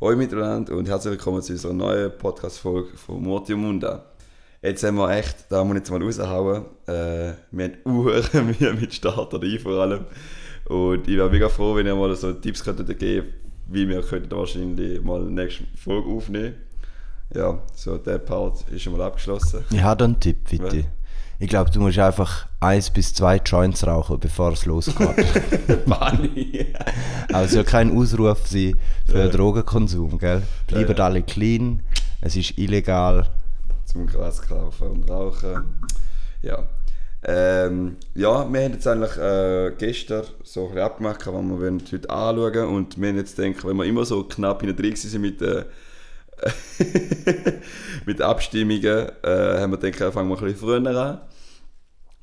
Hallo miteinander und herzlich willkommen zu unserer neuen Podcast-Folge von Morty und Munda. Jetzt haben wir echt, da muss ich jetzt mal raushauen, äh, wir haben uhr Mühe mit Start oder ein vor allem. Und ich wäre mega froh, wenn ihr mal so Tipps könntet geben wie wir könnten wahrscheinlich mal eine nächste Folge aufnehmen. Ja, so der Part ist schon mal abgeschlossen. Ich habe einen Tipp, bitte. Ich glaube, du musst einfach eins bis zwei Joints rauchen, bevor es losgeht. Bani! also kein Ausruf sein für ja. Drogenkonsum, gell? Bleiben ja, alle clean, es ist illegal. Zum Gras kaufen und rauchen. Ja. Ähm, ja, wir haben jetzt eigentlich äh, gestern so ein bisschen abgemacht, was wir heute anschauen und wir haben jetzt gedacht, wenn wir immer so knapp in der drin sind mit äh, mit Abstimmungen, äh, haben wir gedacht, fangen wir ein bisschen früher an.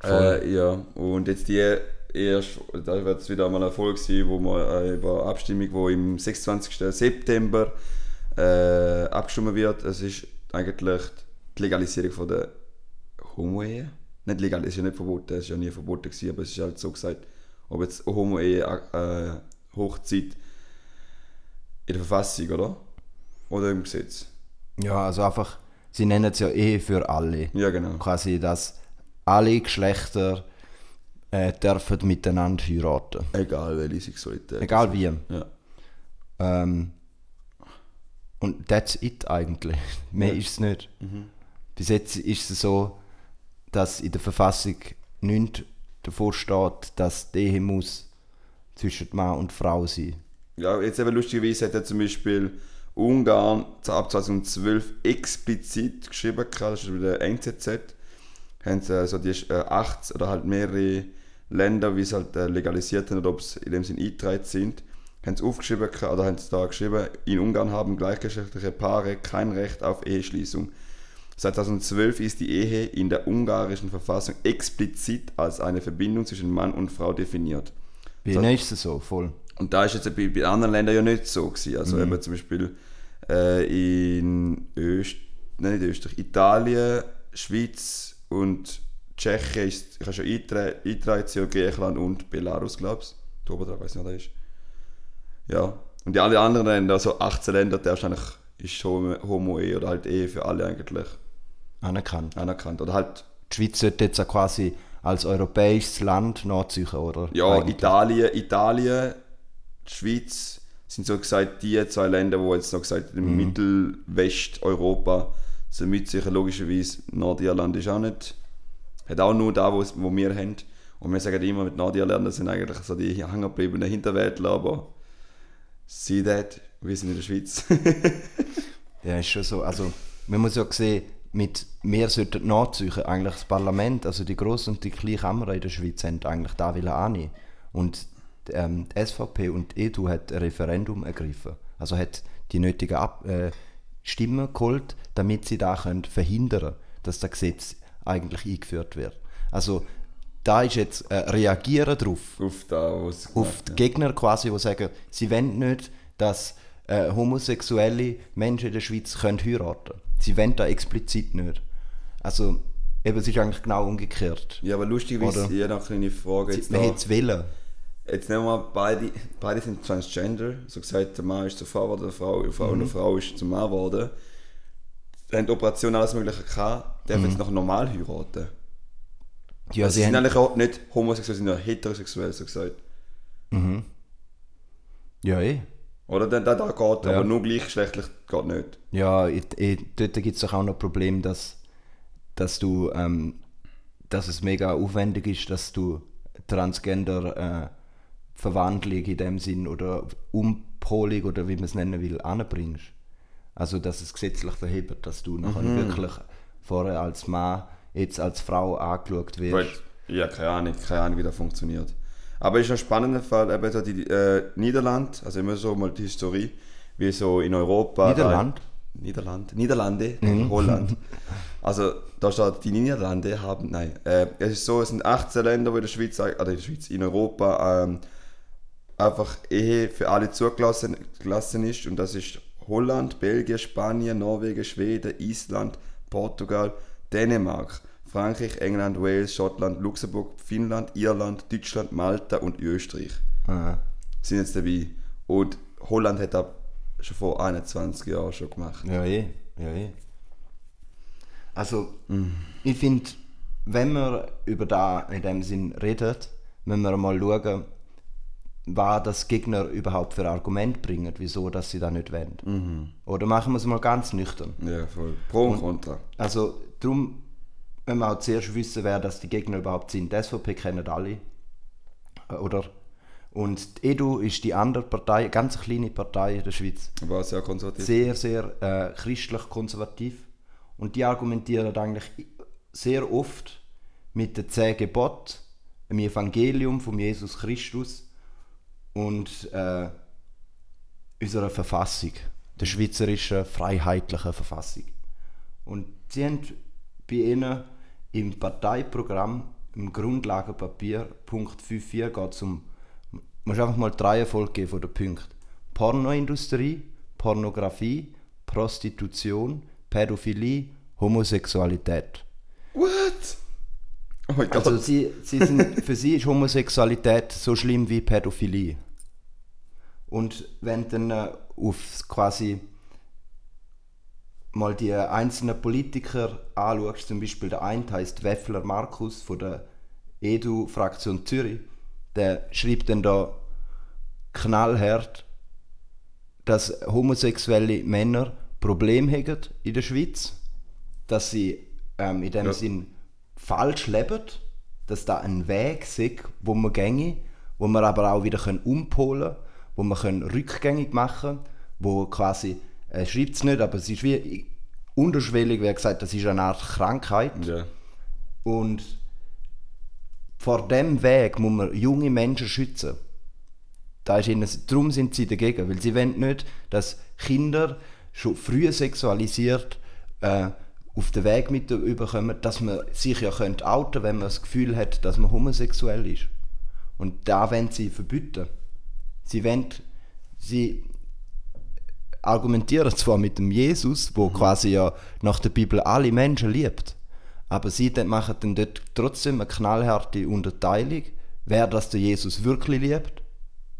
Äh, ja, und jetzt die erst, da wird es wieder mal eine Folge sein, wo wir äh, über Abstimmung, die im 26. September äh, abgestimmt wird. Es ist eigentlich die Legalisierung von der Homo-Ehe. Nicht legal, es ist ja nicht verboten, es ist ja nie verboten gewesen, aber es ist halt so gesagt, ob jetzt Homo-Ehe äh, Hochzeit in der Verfassung, oder? Oder im Gesetz? Ja, also einfach, sie nennen es ja Ehe für alle. Ja, genau. Quasi, dass alle Geschlechter äh, dürfen miteinander heiraten. Egal welche Sexualität. Egal wie. Ja. Ähm, und that's it eigentlich. Mehr ja. ist es nicht. Mhm. Bis jetzt ist es so, dass in der Verfassung nichts davor steht, dass die Ehe muss zwischen Mann und Frau sein. Ja, jetzt eben lustigerweise hat er zum Beispiel Ungarn ab 2012 explizit geschrieben, das ist bei der NZZ, haben sie also die äh, acht oder halt mehrere Länder, wie es halt äh, legalisiert haben oder ob es in dem Sinn eingetragen sind, haben sie aufgeschrieben oder haben sie da geschrieben, in Ungarn haben gleichgeschlechtliche Paare kein Recht auf Eheschließung. Seit 2012 ist die Ehe in der ungarischen Verfassung explizit als eine Verbindung zwischen Mann und Frau definiert. Bei ihnen ist es so, voll. Und da ist jetzt bei, bei anderen Ländern ja nicht so gewesen. Also mhm. eben zum Beispiel äh, in Öst nein, nicht Österreich, Italien, Schweiz und Tschechien ist, ich habe schon eingetragen, Griechenland und Belarus, glaube ich. Da drauf, weiß nicht, was das ist. Ja. Und die alle anderen Länder, also 18 Länder, der ist eigentlich ist Homo-Ehe oder halt Ehe für alle eigentlich. Anerkannt. Anerkannt. Oder halt... Die Schweiz sollte jetzt quasi als europäisches Land nachziehen, oder? Ja, eigentlich. Italien, Italien, die Schweiz sind so gesagt die zwei Länder, wo jetzt noch gesagt im mhm. Mittelwesteuropa sind mit sicher logischerweise Nordirland ist auch nicht, hat auch nur da, wo, wo wir haben. Und wir sagen immer, mit Nordirland sind eigentlich so die hängengebliebenen Hinterwäldler, aber see that, wir sind in der Schweiz. ja, ist schon so. Also, man muss ja sehen, mit wir sollten nachziehen, eigentlich das Parlament, also die grosse und die kleine Kammer in der Schweiz, haben eigentlich da annehmen. Und ähm, die SVP und die EDU hat ein Referendum ergriffen. Also hat die nötigen Ab äh, Stimmen geholt, damit sie da können verhindern dass das Gesetz eigentlich eingeführt wird. Also da ist jetzt äh, Reagieren drauf. Auf, da, auf die Gegner quasi, die sagen, sie wollen nicht, dass äh, homosexuelle Menschen in der Schweiz können heiraten Sie wollen da explizit nicht. Also eben, es ist eigentlich genau umgekehrt. Ja, aber lustig, wie es ja noch eine kleine Frage jetzt Man hätte es wollen. Jetzt nehmen wir mal, beide, beide sind Transgender. So gesagt, der Mann ist zur Frau geworden, die Frau, die Frau mhm. und die Frau ist zum Mann geworden. Sie haben die Operation alles Mögliche gehabt, dürfen mhm. jetzt noch normal heiraten. Ja, also sie, sind eigentlich auch nicht homosexuell, sie sind ja heterosexuell, so gesagt. Mhm. Ja, eh. Oder da, da, da geht, ja. aber nur gleichgeschlechtlich geht nicht. Ja, ich, ich, dort gibt es auch noch ein Problem, dass, dass du, ähm, dass es mega aufwendig ist, dass du Transgender äh, Verwandlung in dem Sinn oder Umpolung oder wie man es nennen will, anbringst. Also, dass es gesetzlich verhebt, dass du nachher mhm. wirklich vorher als Mann, jetzt als Frau angeschaut wirst. Ja, keine Ahnung, keine Ahnung, wie das funktioniert. Aber es ist ein spannender Fall, eben so die äh, Niederland, also immer so mal die Historie, wie so in Europa. Niederland? Niederland, Niederlande, mhm. Holland. Also da steht, die Niederlande haben, nein, äh, es ist so, es sind 18 Länder, wo in der Schweiz, oder in der Schweiz, in Europa ähm, einfach Ehe für alle zugelassen ist und das ist Holland, Belgien, Spanien, Norwegen, Schweden, Island, Portugal, Dänemark, Frankreich, England, Wales, Schottland, Luxemburg, Finnland, Irland, Deutschland, Malta und Österreich. Aha. Sind jetzt dabei. Und Holland hat ab schon vor 21 Jahren schon gemacht. Ja, eh. Ja, eh. Also, ich finde, wenn wir über da in dem Sinn reden, müssen wir mal schauen, was das Gegner überhaupt für Argument bringen, wieso dass sie das nicht wollen. Oder machen wir es mal ganz nüchtern. Ja, voll. Pro und Contra. Also, darum müssen wir auch zuerst wissen, wer das die Gegner überhaupt sind. Die SVP kennen alle. Äh, Oder? Und die EDU ist die andere Partei, eine ganz kleine Partei in der Schweiz Aber sehr konservativ. sehr, sehr äh, christlich-konservativ. Und die argumentieren eigentlich sehr oft mit den zehn Geboten, dem Evangelium von Jesus Christus und äh, unserer Verfassung, der schweizerischen freiheitlichen Verfassung. Und sie haben bei ihnen im Parteiprogramm, im Grundlagenpapier, Punkt 5.4 geht es um, muss einfach mal die Reihenfolge geben von den Punkten. Pornoindustrie, Pornografie, Prostitution, Pädophilie, Homosexualität. What? Oh. Also sie, sie sind, für sie ist Homosexualität so schlimm wie Pädophilie. Und wenn dann äh, auf quasi mal die einzelnen Politiker anschaust, zum Beispiel der eine heißt Weffler Markus von der EDU-Fraktion Zürich, der schreibt dann da knallhart, dass homosexuelle Männer Probleme haben in der Schweiz, dass sie ähm, in dem Ja. Sinn falsch leben, dass da ein Weg ist, wo man gänge, wo man aber auch wieder können umpolen können, wo man können rückgängig machen wo quasi, er schreibt es nicht, aber es ist wie unterschwellig, wie gesagt das ist eine Art Krankheit. Ja. Und vor dem Weg muss man junge Menschen schützen. Da ist ihnen, darum sind sie dagegen, weil sie wollen nicht, dass Kinder schon früh sexualisiert äh, auf den Weg mit überkommen, dass man sich ja könnte outen wenn man das Gefühl hat, dass man homosexuell ist. Und da wollen sie verbieten. Sie wollen, sie argumentieren zwar mit dem Jesus, wo quasi ja nach der Bibel alle Menschen liebt, aber sie dann machen dann dort trotzdem eine knallharte Unterteilung, wer das der Jesus wirklich liebt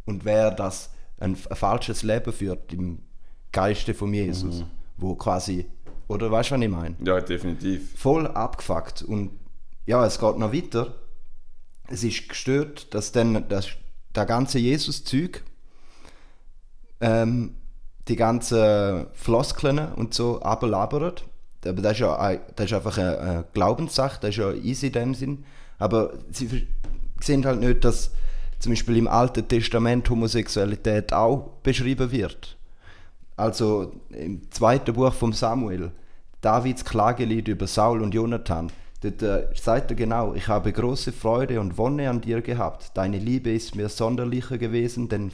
und wer das ein, ein falsches Leben führt im Geiste von Jesus, wo quasi, oder weißt du, was ich meine? ja, definitiv. voll abgefuckt. Und ja, es geht noch weiter. Es ist gestört, dass dann das, der ganze Jesus-Zeug, ähm, die ganzen Floskeln und so ablabert. Aber das ist ja das ist einfach eine, eine Glaubenssache, das ist ja easy in dem Sinn. Aber sie sehen halt nicht, dass zum Beispiel im Alten Testament Homosexualität auch beschrieben wird. Also im zweiten Buch vom Samuel, Davids Klagelied über Saul und Jonathan, dort äh, sagt er genau, ich habe große Freude und Wonne an dir gehabt. Deine Liebe ist mir sonderlicher gewesen, denn,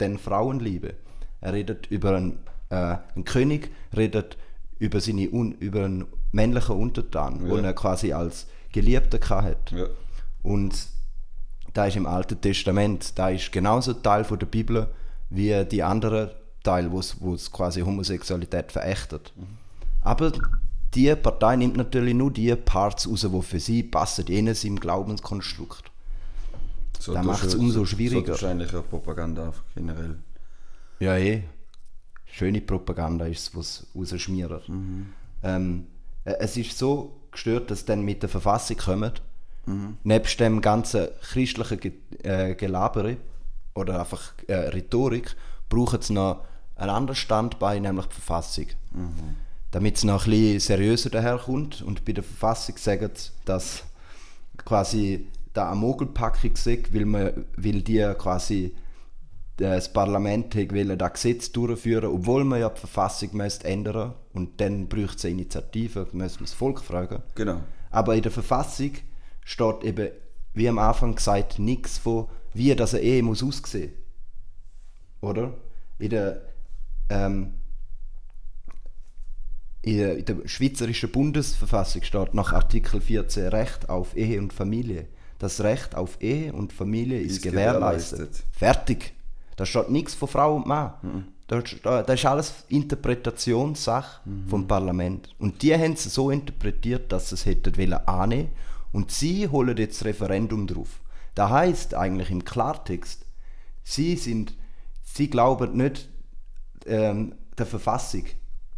denn Frauenliebe. Er redet über einen, äh, einen König, redet über, seine Un über einen männlichen Untertan, Ja. den er quasi als Geliebter hat. Ja. Und da ist im Alten Testament, da ist genauso Teil von der Bibel wie die anderen Teil, wo es quasi Homosexualität verächtet. Aber die Partei nimmt natürlich nur die Parts raus, die für sie passen, ihnen im Glaubenskonstrukt. So, Da macht's schon- umso so- schwieriger. So wahrscheinlich auch Propaganda generell. Ja, eh. Schöne Propaganda ist es, was rausschmiert. Ähm, äh, es ist so gestört, dass dann mit der Verfassung kommen, nebst dem ganzen christlichen Ge äh, Gelabere oder einfach äh, Rhetorik, brauchen sie noch ein anderes Standbein, nämlich die Verfassung. Damit es noch ein bisschen seriöser daherkommt und bei der Verfassung sagen sie, dass quasi da eine Mogelpackung ist, weil, man, weil die quasi das Parlament wollen, das Gesetz durchführen, obwohl man ja die Verfassung müsste ändern und dann bräuchte es eine Initiative, müssen wir das Volk fragen. Genau. Aber in der Verfassung steht eben, wie am Anfang gesagt, nichts von, wie das eine Ehe muss aussehen. Oder? In der, ähm, in der, schweizerischen Bundesverfassung steht nach Artikel 14 Recht auf Ehe und Familie. Das Recht auf Ehe und Familie ist, Ist gewährleistet. gewährleistet. Fertig. Da steht nichts von Frau und Mann. Da, da, das ist alles Interpretationssache vom Parlament. Und die haben es so interpretiert, dass sie es hätten wollen annehmen Und sie holen jetzt das Referendum drauf. Das heißt eigentlich im Klartext, sie sind, sie glauben nicht, ähm, der Verfassung,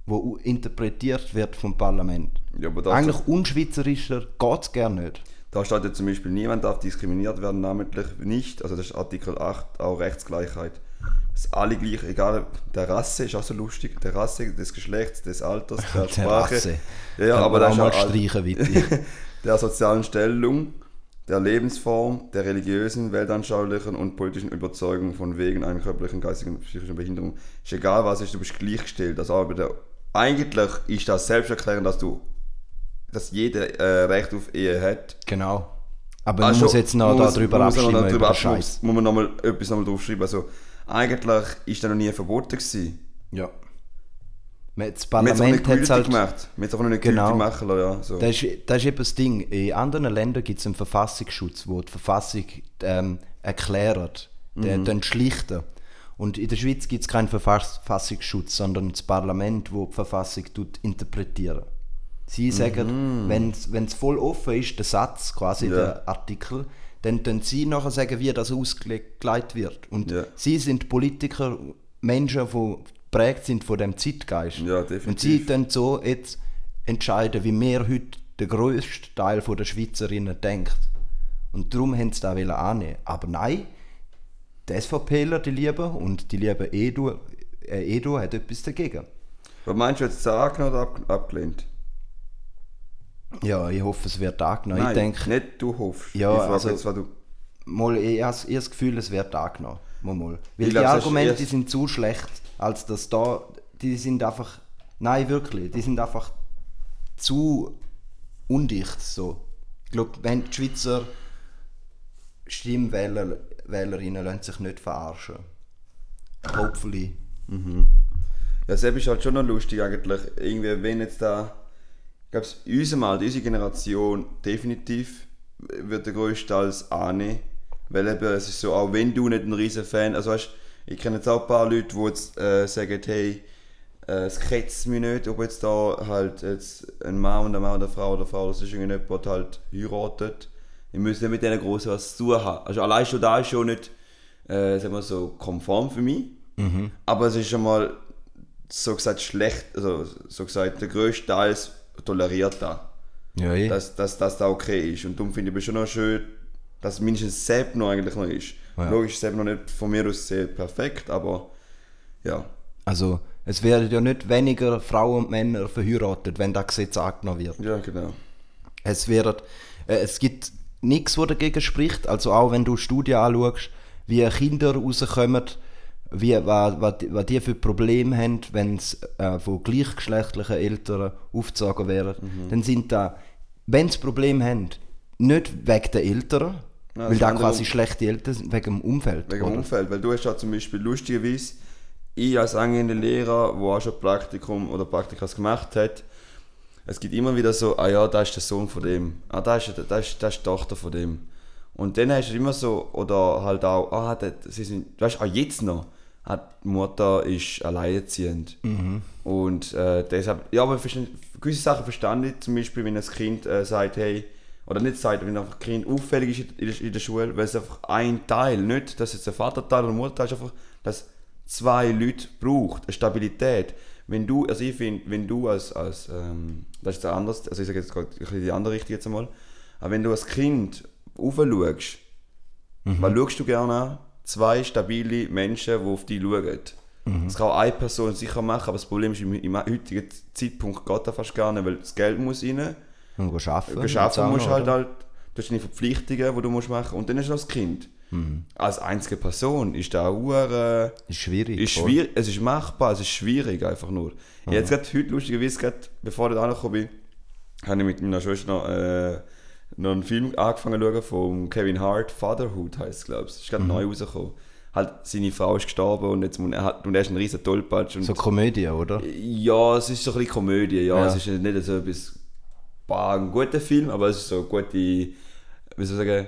wo interpretiert wird vom Parlament. Ja, Eigentlich unschweizerischer geht es gar nicht. da steht ja zum Beispiel, niemand darf diskriminiert werden, namentlich nicht, also das ist Artikel 8, auch Rechtsgleichheit. Dass alle gleich, egal der Rasse, ist auch so lustig, der Rasse, des Geschlechts, des Alters, der, Der Sprache. Rasse. Ja, Kann aber das ist auch ja streichen, bitte. der sozialen Stellung, der Lebensform, der religiösen, weltanschaulichen und politischen Überzeugung von wegen einer körperlichen, geistigen und psychischen Behinderung. Ist egal was ist, du bist gleichgestellt. Also aber der, eigentlich ist das selbsterklärend, dass du dass jeder äh, Recht auf Ehe hat. genau. Aber Ah, man muss jetzt noch muss- darüber muss man noch abstimmen, darüber abstimmen. Muss man noch mal etwas noch mal drauf schreiben. Also, eigentlich ist das noch nie verboten gewesen. Ja. Das hat es Parlament hat gültig halt... gemacht. Man hat es auch noch nicht Genau. machen lassen, ja. So. Das ist, das ist eben das Ding. In anderen Ländern gibt es einen Verfassungsschutz, wo die Verfassung ähm, erklärt, den, den schlichten. Und in der Schweiz gibt es keinen Verfass- Verfassungsschutz, sondern das Parlament, wo die Verfassung tut interpretieren. Sie sagen, wenn es voll offen ist, der Satz, quasi Ja. der Artikel, dann können sie nachher sagen, wie das ausgelegt wird. Und Ja. sie sind Politiker, Menschen, die geprägt sind von dem Zeitgeist. Ja, Und definitiv. sie dann so jetzt entscheiden, wie wir heute der grösste Teil der Schweizerinnen denkt. Und darum haben sie das annehmen. Aber nein, die SVPler, die lieben, und die lieben Edu, äh, Edu hat etwas dagegen. Was meinst du jetzt angenommen oder ab, abgelehnt? Ja, ich hoffe, es wird angenommen. Nein, Ich denke, nicht du hoffst. Ja, ich frage also- jetzt, was du... mal, ich habe ich hab das Gefühl, es wird angenommen. Mal, mal. Weil die glaub, das ist Argumente sind zu schlecht, als dass da, die sind einfach, nein, wirklich, die sind einfach zu undicht so. Ich glaube, wenn die Schweizer Stimmwähler, Wählerinnen lassen sich nicht verarschen. Hopefully. Ja, selbst ist halt schon noch lustig eigentlich. Irgendwie, wenn jetzt da... Ich glaube, unserem Alter, unsere Generation definitiv wird der größte als annehmen. Weil eben, es ist so, auch wenn du nicht ein riesen Fan... Also weißt, ich kenne jetzt auch ein paar Leute, die jetzt äh, sagen, hey, äh, es kretzt mich nicht, ob jetzt da halt jetzt ein Mann und ein Mann oder eine Frau oder eine Frau oder sonst irgendjemand halt heiratet. Ich muss nicht mit denen groß was zu tun haben. Also allein schon da ist schon nicht, äh, sagen wir so, konform für mich. Aber es ist schon mal so gesagt schlecht, also so gesagt, der größte Teil toleriert das, Ja, eh. dass, dass das da okay ist. Und darum finde ich es schon noch schön, dass mindestens Sepp noch eigentlich noch ist. Ja. Logisch ist Sepp noch nicht von mir aus sehr perfekt, aber ja. Also, es werden ja nicht weniger Frauen und Männer verheiratet, wenn das Gesetz angenommen wird. Ja, genau. Es, wird, äh, es gibt nichts, was dagegen spricht. Also auch wenn du Studien anschaust, wie Kinder rauskommen, wie, was, was, die- was die für Probleme haben, wenn sie äh, von gleichgeschlechtlichen Eltern aufgezogen werden, Mhm. dann sind da, wenn sie Probleme haben, nicht wegen der Eltern, Ja, weil das da quasi schlechte Eltern sind, wegen dem Umfeld. Wegen dem? Umfeld, weil du hast ja zum Beispiel lustigerweise, ich als angehender Lehrer, der auch schon Praktikum oder Praktikas gemacht hat, es gibt immer wieder so, ah ja, da ist der Sohn von dem, ah, da ist, da ist, da ist die Tochter von dem. Und dann hast du immer so, oder halt auch, ah, das, sie sind, weißt du, auch jetzt noch, ah, die Mutter ist alleinerziehend. Und äh, deshalb, ja, aber gewisse Sachen verstand ich, zum Beispiel, wenn ein Kind äh, sagt, hey, oder nicht sagt, wenn einfach ein Kind auffällig ist in der, in der Schule, weil es einfach ein Teil, nicht, dass jetzt ein Vaterteil oder Mutterteil ist, einfach, dass zwei Leute braucht, eine Stabilität. Wenn du, also ich finde, wenn du als, als ähm, das ist der anders, also ich sage jetzt gerade ein bisschen die andere Richtung jetzt einmal, aber wenn du als Kind aufschaust, was schaust du gerne an? Zwei stabile Menschen, die auf dich schauen. Das kann auch eine Person sicher machen, aber das Problem ist, im, im heutigen Zeitpunkt geht das fast gar nicht, weil das Geld muss rein, Und go arbeiten. geschaffen musst oder? halt halt, du hast deine Verpflichtungen, die du musst machen und dann hast du noch das Kind. Als einzige Person ist da auch äh, Ist schwierig. ist schwierig, es ist machbar, es ist schwierig einfach nur. Jetzt gerade heute, lustigerweise, gerade bevor ich da angekommen bin, habe ich mit meiner Schwester noch, äh, noch einen Film angefangen zu schauen von Kevin Hart, Fatherhood heißt es, glaube ich. Ist gerade neu rausgekommen. Halt, seine Frau ist gestorben und, jetzt, muss- er hat, und er ist ein riesen Tollpatsch. Und So Komödie, oder? ja, es ist so ein bisschen Komödie, ja. Ja. Es ist nicht so etwas, bah, ein guter Film, aber es ist so eine gute, wie soll ich sagen,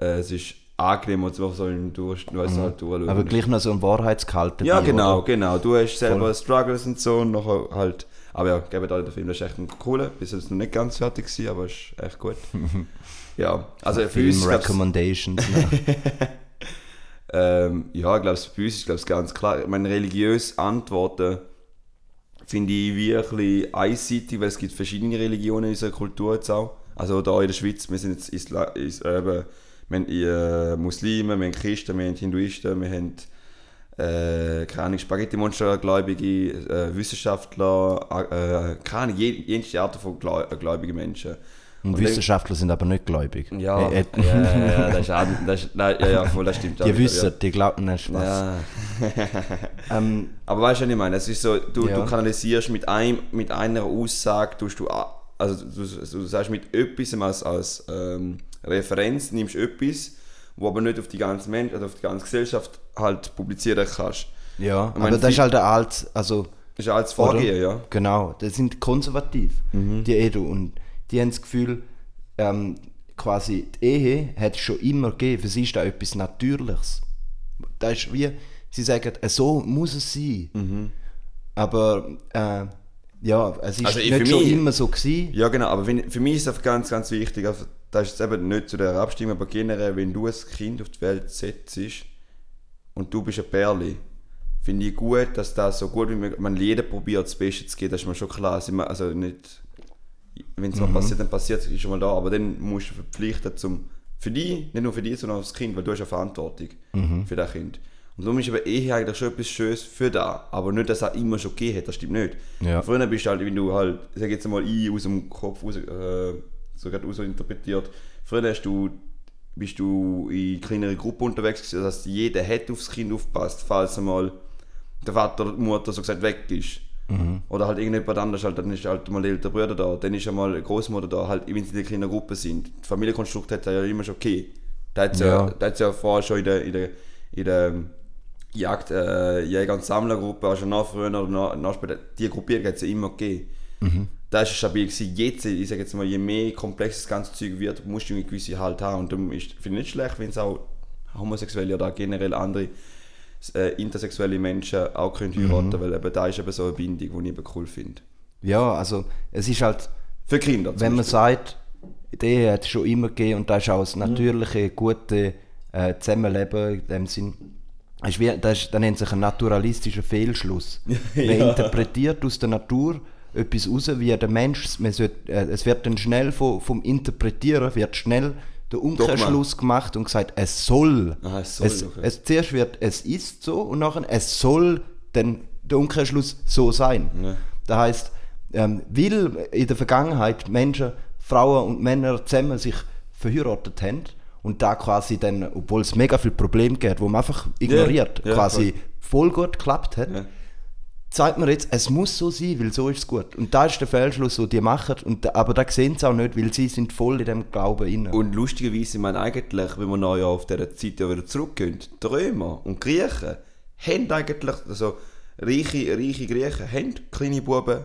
äh, es ist angenehm und so im Durch, du weißt halt durchschauen. Aber gleich noch so ein Wahrheitsgehalt Ja, genau, oder? genau. Du hast selber Voll. Struggles und so und nachher halt. Aber ja, gebe da den Film, das ist echt ein cooler. Bis jetzt noch nicht ganz fertig gewesen, aber ist echt gut. ja, also für uns Film gab's- Recommendations. ne? Ähm, ja, ich glaube, bei uns ist glaub's, ganz klar. Ich meine, religiöse Antworten finde ich wirklich einseitig, weil es gibt verschiedene Religionen in unserer Kultur jetzt auch. Also da in der Schweiz, wir sind jetzt Isla is, äh, wir haben äh, Muslime, wir haben Christen, wir haben Hinduisten, wir haben äh, keine Spaghetti-Monster-Gläubige, äh, Wissenschaftler, äh, keine Ahnung, jede Art von gläubigen Menschen. Und, und Wissenschaftler sind aber nicht gläubig. Ja, äh, äh, ja, ja, das ist, das ist, nein, ja, ja, voll, das stimmt. Die wissen, ja. die glauben nicht Spaß. Ja. ähm, aber weißt du, was ich meine? Es ist so, du, ja. du kanalisierst mit, einem, mit einer Aussage, tust du, also du, du sagst mit etwas als, als ähm, Referenz, nimmst etwas, wo aber nicht auf die ganze Mensch, also auf die ganze Gesellschaft halt publizieren kannst. Ja, meine, aber das ist halt ein altes, also... Das ist ein altes Vorgehen, ja. Genau, das sind konservativ, mhm. die Edu und die haben das Gefühl, ähm, quasi die Ehe hat es schon immer gegeben. Für sie ist das etwas Natürliches. Das ist wie, sie sagen, äh, so muss es sein. Mhm. Aber äh, ja, es ist also nicht schon mich, immer so gewesen. Ja genau, aber wenn, für mich ist es ganz, ganz wichtig, also, das ist eben nicht zu der Abstimmung, aber generell, wenn du ein Kind auf die Welt setzt und du bist ein Perli, finde ich gut, dass das so gut wie möglich, man jeder probiert das Beste zu geben, das ist mir schon klar. Also nicht wenn es mal mhm. passiert, dann passiert es schon mal da. Aber dann musst du verpflichten zum, für dich, nicht nur für dich, sondern auch das Kind, weil du hast ja Verantwortung mhm. für das Kind. Und darum ist aber Ehe eigentlich schon etwas Schönes für da. Aber nicht, dass er immer schon gegeben hat, das stimmt nicht. Ja. Früher bist du halt, wenn du halt, sag jetzt mal, ich aus dem Kopf raus, äh, so gerade interpretiert, früher hast du, bist du in kleineren Gruppen unterwegs gewesen, das heißt, jeder hat aufs Kind aufgepasst, falls einmal der Vater oder die Mutter so gesagt weg ist. Mhm. Oder halt irgendjemand anders, halt, dann ist halt mal der ältere Bruder da, dann ist einmal eine Großmutter da, halt, wenn sie in kleinen Gruppe sind. Die Familienkonstrukt hat ja immer schon okay. Da hat es ja. ja, ja vorher schon in der, in der, in der Jagd, äh, Jäger- und Sammlergruppe, also noch früher oder noch, noch später, die Gruppierung hat es ja immer gegeben. Mhm. Da ist es stabil gewesen. Jetzt, ich sage jetzt mal, je mehr komplex das ganze Zeug wird, musst du eine gewisse Halt haben. Und darum ist, finde ich nicht schlecht, wenn es auch Homosexuelle oder generell andere äh, intersexuelle Menschen auch können heiraten mhm. weil eben da ist eben so eine Bindung, die ich eben cool finde. Ja, also es ist halt... Für Kinder Wenn man sagt, die Ehe hat es schon immer gegeben und da ist auch das mhm. natürliche, mhm. gute äh, Zusammenleben in dem Sinn... Das, ist wie, das, ist, das nennt sich ein naturalistischer Fehlschluss. Man ja. interpretiert aus der Natur etwas raus, wie der Mensch, man sollte, äh, es wird dann schnell vom, vom Interpretieren, wird schnell der Umkehrschluss gemacht und gesagt, es soll. Aha, es soll es, okay. es, zuerst wird es ist so und nachher es soll dann der Umkehrschluss so sein. Ja. Das heißt, ähm, weil in der Vergangenheit Menschen, Frauen und Männer zusammen sich verheiratet haben und da quasi dann, obwohl es mega viele Probleme gibt, wo man einfach ignoriert, ja, ja, quasi voll gut geklappt hat, zeigt mir jetzt, es muss so sein, weil so ist es gut. Und da ist der Fehlschluss, den die machen, und, aber da sehen sie auch nicht, weil sie sind voll in dem Glauben inne. Und lustigerweise, ich meine eigentlich, wenn wir noch ja auf dieser Zeit ja wieder zurückgehen, die Römer und Griechen haben eigentlich, also reiche, reiche Griechen haben kleine Buben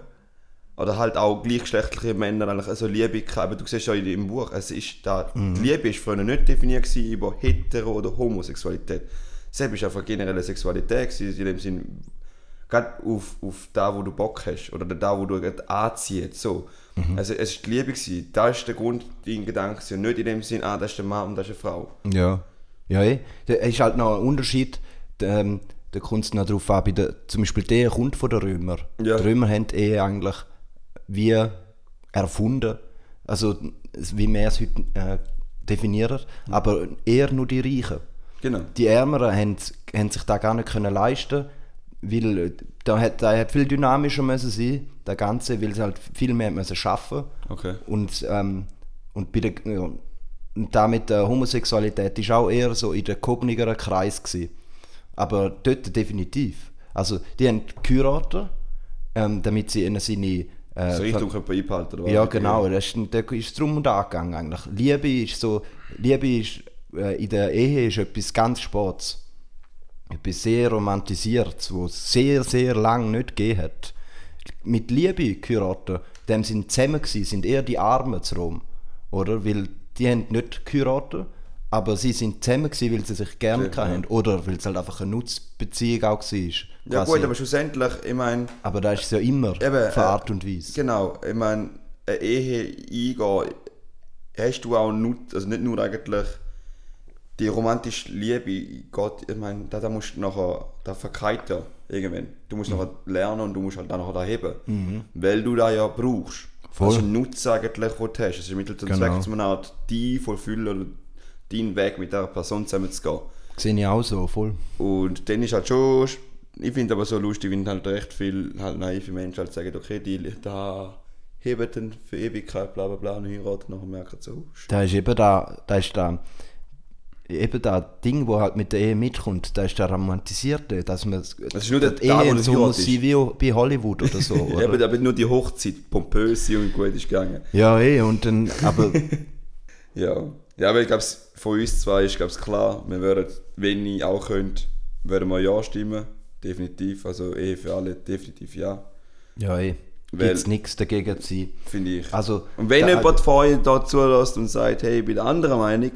oder halt auch gleichgeschlechtliche Männer eigentlich also Liebe gehabt. Du siehst ja im Buch, es ist da, mhm. die Liebe war früher nicht definiert über Hetero- oder Homosexualität. Es war einfach generelle Sexualität, in dem Sinn, gerade auf, auf da, wo du Bock hast oder da, wo du gerade anziehst. So. Mhm. Also es war die Liebe. Gewesen. Das ist der Grund, dein Gedanke. Nicht in dem Sinn, ah, das ist der Mann und das ist eine Frau. Ja. Ja, eh. Da ist halt noch ein Unterschied. Ähm, da kommt es noch darauf an, bei der, zum Beispiel der kommt von den Römern. Ja. Die Römer haben eh eigentlich wie erfunden, also wie wir es heute äh, definieren, mhm. aber eher nur die Reichen. Genau. Die Ärmeren haben, haben sich da gar nicht können leisten weil da hat, da hat viel dynamischer müssen sein, der Ganze, weil sie halt viel mehr müssen schaffen. Okay. und ähm, und bei der, ja, und damit der Homosexualität ist auch eher so in der gehobeneren Kreis gewesen. aber dort definitiv. Also die haben geheiratet ähm, damit sie in seine äh, so Richtung einbehalten oder? Ja genau. Das ist, da ist drum und angegangen eigentlich. Liebe ist so Liebe ist äh, in der Ehe ist etwas ganz Sports sehr romantisiert, wo es sehr, sehr lang nicht gegeben hat. Mit Liebe geheiratet, dem sind zusammen gewesen, sind eher die Armen zu Rom, oder? Weil die haben nicht geheiratet, aber sie sind zusammen gewesen, weil sie sich gerne ja, haben oder weil es halt einfach eine Nutzbeziehung auch war. Ja gut, aber schlussendlich, ich meine... Aber da ist es ja immer eben, von Art und Weise. Genau, ich meine, eine Ehe eingehen, hast du auch Nut, also nicht nur eigentlich die romantische Liebe, Gott, ich meine, da, da musst du nachher, da verkeilt ja irgendwann. Du musst nachher lernen und du musst halt dann nachher da heben. Weil du da ja brauchst. Voll. Das ist ein Nutzen eigentlich, den du hast. Es ist Mittel zum Genau. Zweck, zum eine Art die vollfüllen oder deinen Weg mit dieser Person zusammen zu gehen. Sehe ich auch so, voll. Und dann ist halt schon, ich finde aber so lustig, wenn halt recht viel halt naive Menschen halt sagen, okay, die da heben dann für Ewigkeit, bla bla bla, und heiraten, nachher merken sie, oh, sch- Da ist eben da, da ist da, eben da Ding, wo halt mit der Ehe mitkommt, da ist der Romantisierte, dass man das ist nur der wo Ehe du so muss sein wie bei Hollywood oder so. Oder? aber, aber nur die Hochzeit pompös und gut ist gegangen. ja, eh, und dann, aber Ja, ja aber ich glaube, von uns zwei ist glaub's klar, wir würden, wenn ich auch könnte, würden wir Ja stimmen. Definitiv. Also Ehe für alle, definitiv ja. ja, eh, gibt es nichts dagegen zu sein. Finde ich. Also, und wenn da- jemand euch da zulässt und sagt, hey, ich bin der anderer Meinung,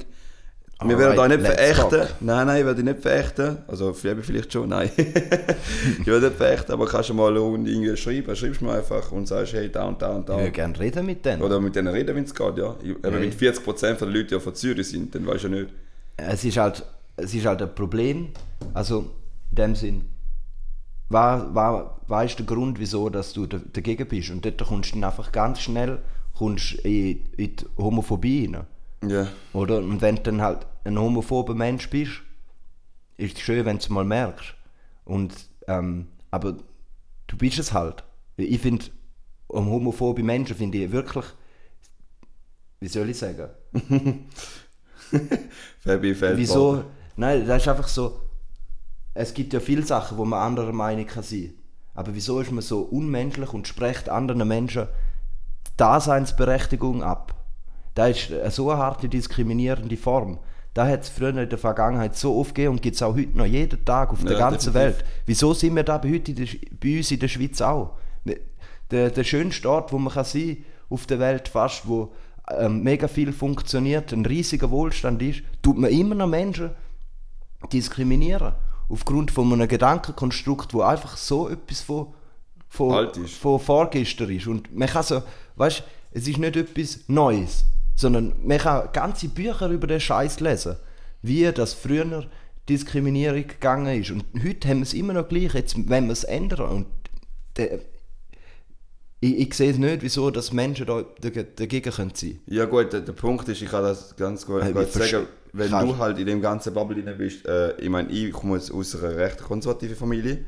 wir werden euch nicht verächten. talk. Nein, nein, ich werde dich nicht verächten. Also vielleicht schon, nein. ich werde nicht verächten, aber kannst du mal irgendwie schreiben. Schreibst mir einfach und sagst, hey, da und da und Ich da. würde gerne reden mit denen. Oder mit denen reden, wenn es geht, ja. Ich- Aber Ja. wenn 40% der Leute ja von Zürich sind, dann weißt du ja nicht. es ist halt, es ist halt ein Problem. Also in dem Sinn, was, was, was ist der Grund, wieso dass du da- dagegen bist? Und dort kommst du dann einfach ganz schnell kommst in, in die Homophobie rein. Ja. Oder? Und wenn du dann halt ein homophober Mensch bist, ist es schön, wenn du es mal merkst. Und, ähm, aber du bist es halt. Ich finde, um homophobe Menschen finde ich wirklich, wie soll ich sagen? Fabi Feldbach. Wieso? Nein, das ist einfach so. Es gibt ja viele Sachen, wo man anderer Meinung kann sein. Aber wieso ist man so unmenschlich und spricht anderen Menschen die Daseinsberechtigung ab? Das ist eine so eine harte diskriminierende Form. Da hat es früher in der Vergangenheit so oft gegeben und gibt es auch heute noch jeden Tag auf der Ja, ganzen definitiv. Welt. Wieso sind wir da bei, heute in der, bei uns in der Schweiz auch? Der, der schönste Ort, wo man kann sein auf der Welt fast, wo ähm, mega viel funktioniert, ein riesiger Wohlstand ist, tut man immer noch Menschen diskriminieren. Aufgrund von einem Gedankenkonstrukt, wo einfach so etwas von, von, Alt ist. von vorgestern ist. Und man kann so, weißt es ist nicht etwas Neues, sondern man kann ganze Bücher über den Scheiß lesen, wie das früher Diskriminierung gegangen ist. Und heute haben wir es immer noch gleich, jetzt wenn wir es ändern. Und der, ich, ich sehe es nicht, wieso dass Menschen da dagegen können sein Ja gut, der, der Punkt ist, ich kann das ganz gut, Hey, gut sagen, wenn du halt in dem ganzen Bubble drin bist, äh, ich meine, ich komme aus, aus einer recht konservativen Familie,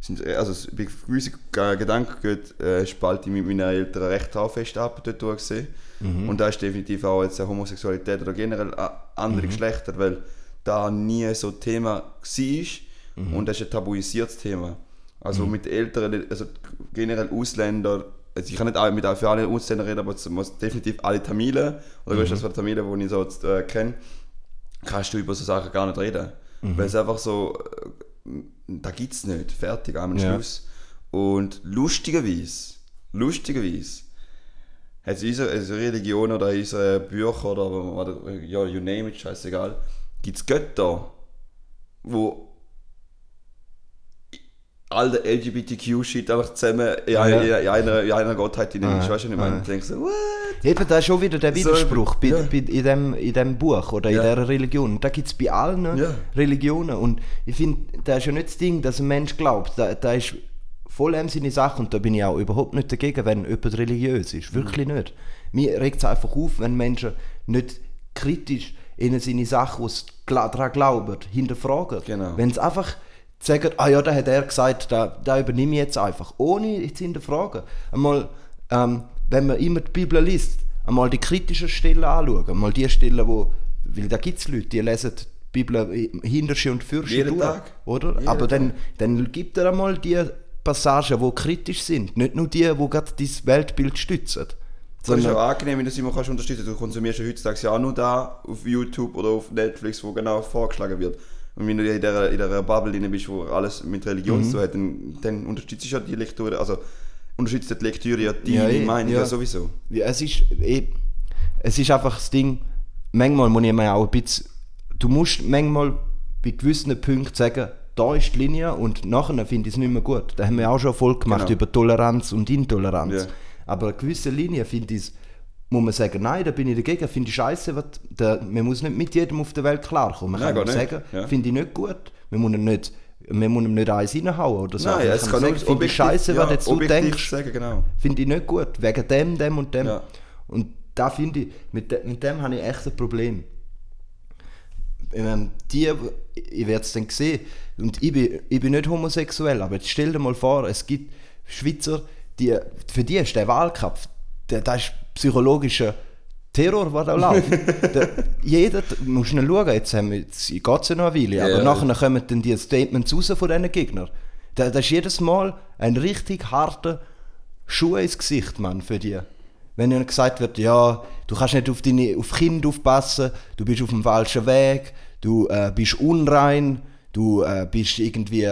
sind, äh, also bei gewissen Gedanken geht, äh, spalte ich mit meinen Eltern recht fest ab, dort durch gesehen. Mhm. Und da ist definitiv auch jetzt Homosexualität oder generell äh, andere Mhm. Geschlechter, weil da nie so Thema war Mhm. und das ist ein tabuisiertes Thema. Also mit Älteren, also generell Ausländer, also ich kann nicht mit für alle Ausländer reden, aber es muss definitiv alle Tamilen, oder mhm. das von Tamilen, die ich so äh, kenne, kannst du über so Sachen gar nicht reden. Mhm. Weil es einfach so, da gibt es nicht, fertig, am Ja. Schluss. Und lustigerweise, lustigerweise, hat es unsere also Religion oder unsere Bücher oder, oder ja, you name it, scheißegal, gibt es Götter, wo all der LGBTQ-Shit einfach zusammen in, Ah, einer- ja. in, einer, in einer Gottheit ist. Ah, Weißt du, was ich meine? ah. Ich denke so, what? Eben, da ist schon wieder der So, Widerspruch bei, ja. bei, in, dem, in dem Buch oder Ja. in dieser Religion. Da gibt es bei allen Ja. Religionen. Und ich finde, da ist ja nicht das Ding, dass ein Mensch glaubt. Da, da ist voll ihm seine Sache und da bin ich auch überhaupt nicht dagegen, wenn jemand religiös ist. Wirklich Mhm. nicht. Mir regt es einfach auf, wenn Menschen nicht kritisch in seine Sachen, die sie daran glauben, hinterfragen. Genau. Wenn sie einfach sagen, ah ja, da hat er gesagt, da, da übernehme ich jetzt einfach, ohne zu hinterfragen. Einmal, ähm, wenn man immer die Bibel liest, einmal die kritischen Stellen anschauen, einmal die Stellen, wo, weil da gibt es Leute, die lesen die Bibel hintersche und fürste Jeden durch, Tag. oder? Jeden Aber dann, Tag. dann gibt er einmal die Passagen, die kritisch sind, nicht nur die, die gerade dieses Weltbild stützen. Das ist auch angenehm, wenn du es immer kannst unterstützen kannst. Du konsumierst ja heutzutage ja auch nur da auf YouTube oder auf Netflix, wo genau vorgeschlagen wird. Und wenn du in dieser, in dieser Bubble drin bist, wo alles mit Religion Mhm. zu hat, dann, dann unterstützt ja die Lektüre, also unterstützt die Lektüre ja Ja, deine eh, Meinung ja. ja sowieso. Ja, es ist, eh, es ist einfach das Ding, manchmal muss ich mir auch ein bisschen, du musst manchmal bei gewissen Punkten sagen, da ist die Linie und nachher finde ich es nicht mehr gut. Da haben wir auch schon Erfolg gemacht Genau. über Toleranz und Intoleranz. Ja. Aber eine gewisse Linie finde ich es muss man sagen, nein, da bin ich dagegen, finde ich scheiße, was- der, man muss nicht mit jedem auf der Welt klarkommen. Man Nein, kann sagen, ja. finde ich nicht gut, man muss ihm nicht, man muss ihm nicht eins reinhauen oder so. Nein, man es kann sagen, finde ich scheiße, ja, was jetzt du denkst, genau. finde ich nicht gut, wegen dem, dem und dem. Ja. Und da finde ich, mit, de, mit dem habe ich echt ein Problem. Die, ich werde es dann sehen, und ich bin, ich bin nicht homosexuell, aber jetzt stell dir mal vor, es gibt Schweizer, die, für die ist der Wahlkampf, der, das ist psychologischer Terror, was da läuft. der, jeder, du musst schnell schauen, jetzt, haben wir- jetzt geht es ja noch eine Weile, aber Ja. nachher kommen dann die Statements raus von diesen Gegnern. Da, das ist jedes Mal ein richtig harter Schuh ins Gesicht, Mann, für die. Wenn ihnen gesagt wird, ja, du kannst nicht auf deine auf Kinder aufpassen, du bist auf dem falschen Weg, du äh, bist unrein, du äh, bist irgendwie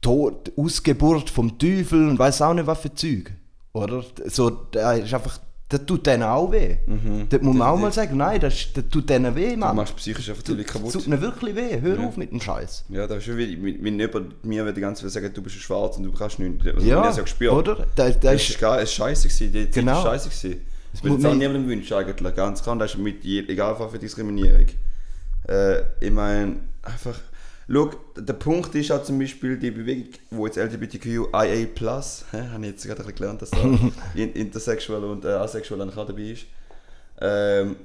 tot, Ausgeburt vom Teufel und weiß auch nicht was für Zeug. Oder? So, das ist einfach, das tut denen auch weh. Das muss man auch mal sagen, nein, das, das tut denen weh, Du Mann. machst psychisch einfach ziemlich Das kaputt. tut ihnen wirklich weh. Hör auf mit dem Scheiß. Ja, das ist schon wie, wenn jemand mir die ganze Zeit sagt, du bist schwarz und du kannst nichts. Also, wenn Ja, ich das ja gespürt oder? Das, das Das ist, es ist scheiße gewesen, die Zeit Genau. ist scheiße gewesen. Das würde ich auch man- niemandem wünschen eigentlich, ganz klar. Das ist mit egal was für Diskriminierung. Äh, ich meine, einfach, schau, der Punkt ist auch zum Beispiel die Bewegung, wo jetzt LGBTQIA+, hä, habe ich jetzt gerade ein bisschen gelernt, dass da in, intersexuell und äh, asexuell eigentlich auch dabei ist. Ähm,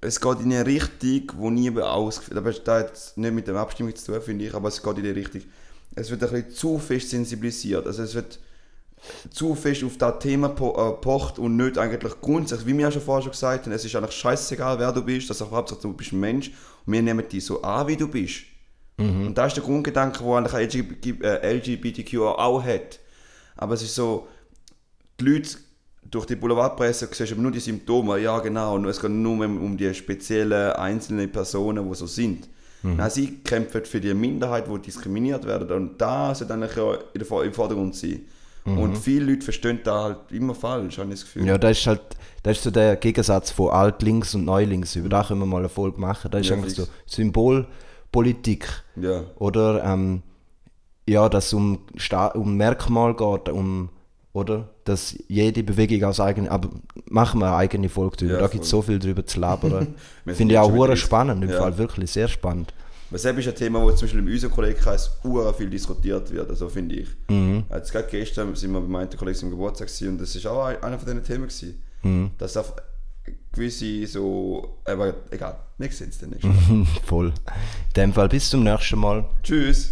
es geht in eine Richtung, wo niemand ausgeführt aber das hat jetzt nicht mit der Abstimmung zu tun, finde ich, aber es geht in die Richtung. Es wird ein bisschen zu fest sensibilisiert. Also es wird zu fest auf das Thema po äh, pocht und nicht eigentlich grundsätzlich, wie wir ja schon vorher schon gesagt haben, es ist eigentlich scheißegal, wer du bist, das ist auch hauptsächlich, du bist ein Mensch und wir nehmen dich so an, wie du bist. Und das ist der Grundgedanke, den eigentlich LGBT, äh, LGBTQ auch hat. Aber es ist so, die Leute durch die Boulevardpresse siehst du aber nur die Symptome, ja genau, und es geht nur um die speziellen einzelnen Personen, die so sind. Nein, sie kämpfen für die Minderheit, die diskriminiert werden und das sollte eigentlich ja Vor- im Vordergrund sein. Und viele Leute verstehen da halt immer falsch, habe ich das Gefühl. Ja, das ist halt das ist so der Gegensatz von alt-links und neu-links. Über das können wir mal eine Folge machen. Das ist Ja, eigentlich fix. so Symbolpolitik. Ja. Oder ähm, ja, dass es um, Sta um Merkmal geht, um, oder? Dass jede Bewegung aus eigenen. Aber machen wir eine eigene Folge drüber. Ja, da gibt es so viel drüber zu labern. Finde ich auch hure spannend, im Ja. Fall wirklich sehr spannend. Selbst ist ein Thema, das zum Beispiel in unserem Kollegenkreis ura viel diskutiert wird, also finde ich. Jetzt gerade gestern sind wir bei meinem Kollegen zum Geburtstag und das ist auch ein- einer von diesen Themen gewesen. Dass auf gewisse so, aber egal, wir sehen es dann nicht. Voll. In dem Fall bis zum nächsten Mal. Tschüss!